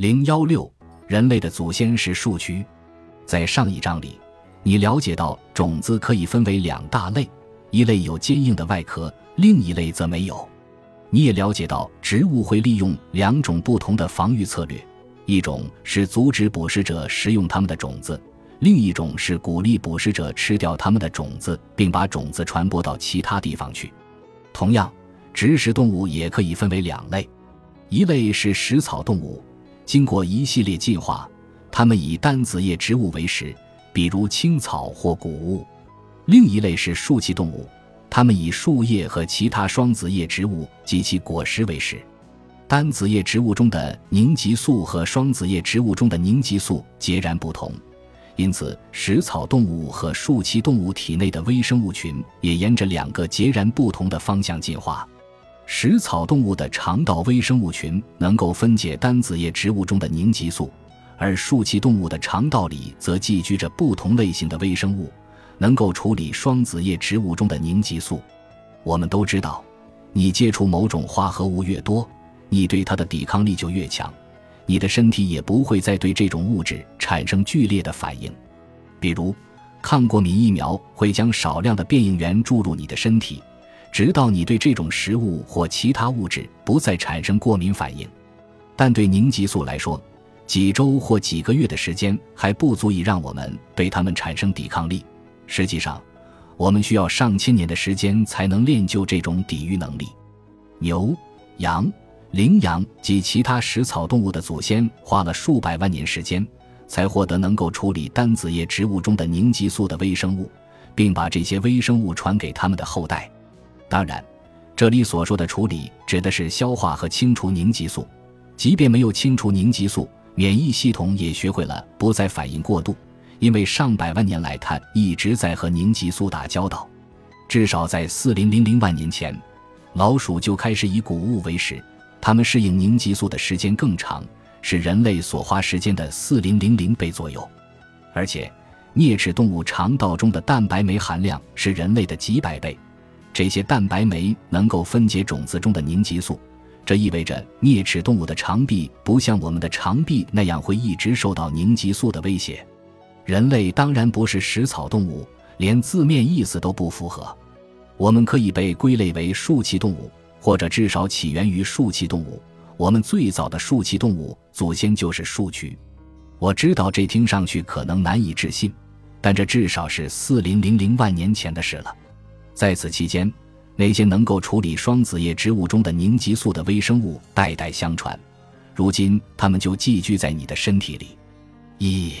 零幺六，人类的祖先是树区。在上一章里，你了解到种子可以分为两大类，一类有坚硬的外壳，另一类则没有。你也了解到植物会利用两种不同的防御策略，一种是阻止捕食者食用它们的种子，另一种是鼓励捕食者吃掉它们的种子，并把种子传播到其他地方去。同样，植食动物也可以分为两类，一类是食草动物，经过一系列进化。它们以单子叶植物为食，比如青草或谷物；另一类是树栖动物，它们以树叶和其他双子叶植物及其果实为食。单子叶植物中的凝集素和双子叶植物中的凝集素截然不同，因此食草动物和树栖动物体内的微生物群也沿着两个截然不同的方向进化。食草动物的肠道微生物群能够分解单子叶植物中的凝集素。而树栖动物的肠道里则寄居着不同类型的微生物，能够处理双子叶植物中的凝集素。我们都知道，你接触某种化合物越多，你对它的抵抗力就越强，你的身体也不会再对这种物质产生剧烈的反应。比如，抗过敏疫苗会将少量的变应原注入你的身体，直到你对这种食物或其他物质不再产生过敏反应。但对凝集素来说，几周或几个月的时间还不足以让我们对它们产生抵抗力。实际上，我们需要上千年的时间才能练就这种抵御能力。牛、羊、羚羊及其他食草动物的祖先花了数百万年时间，才获得能够处理单子叶植物中的凝集素的微生物，并把这些微生物传给他们的后代。当然，这里所说的处理指的是消化和清除凝集素，即便没有清除凝集素。免疫系统也学会了不再反应过度，因为上百万年来它一直在和凝集素打交道。至少在四零零零万年前，老鼠就开始以谷物为食，它们适应凝集素的时间更长，是人类所花时间的四零零零倍左右。而且，啮齿动物肠道中的蛋白酶含量是人类的几百倍，这些蛋白酶能够分解种子中的凝集素。这意味着啮齿动物的肠壁不像我们的肠壁那样会一直受到凝集素的威胁。人类当然不是食草动物，连字面意思都不符合。我们可以被归类为树栖动物，或者至少起源于树栖动物。我们最早的树栖动物祖先就是树蛆。我知道这听上去可能难以置信，但这至少是四零零零万年前的事了。在此期间。那些能够处理双子叶植物中的凝集素的微生物代代相传，如今它们就寄居在你的身体里。一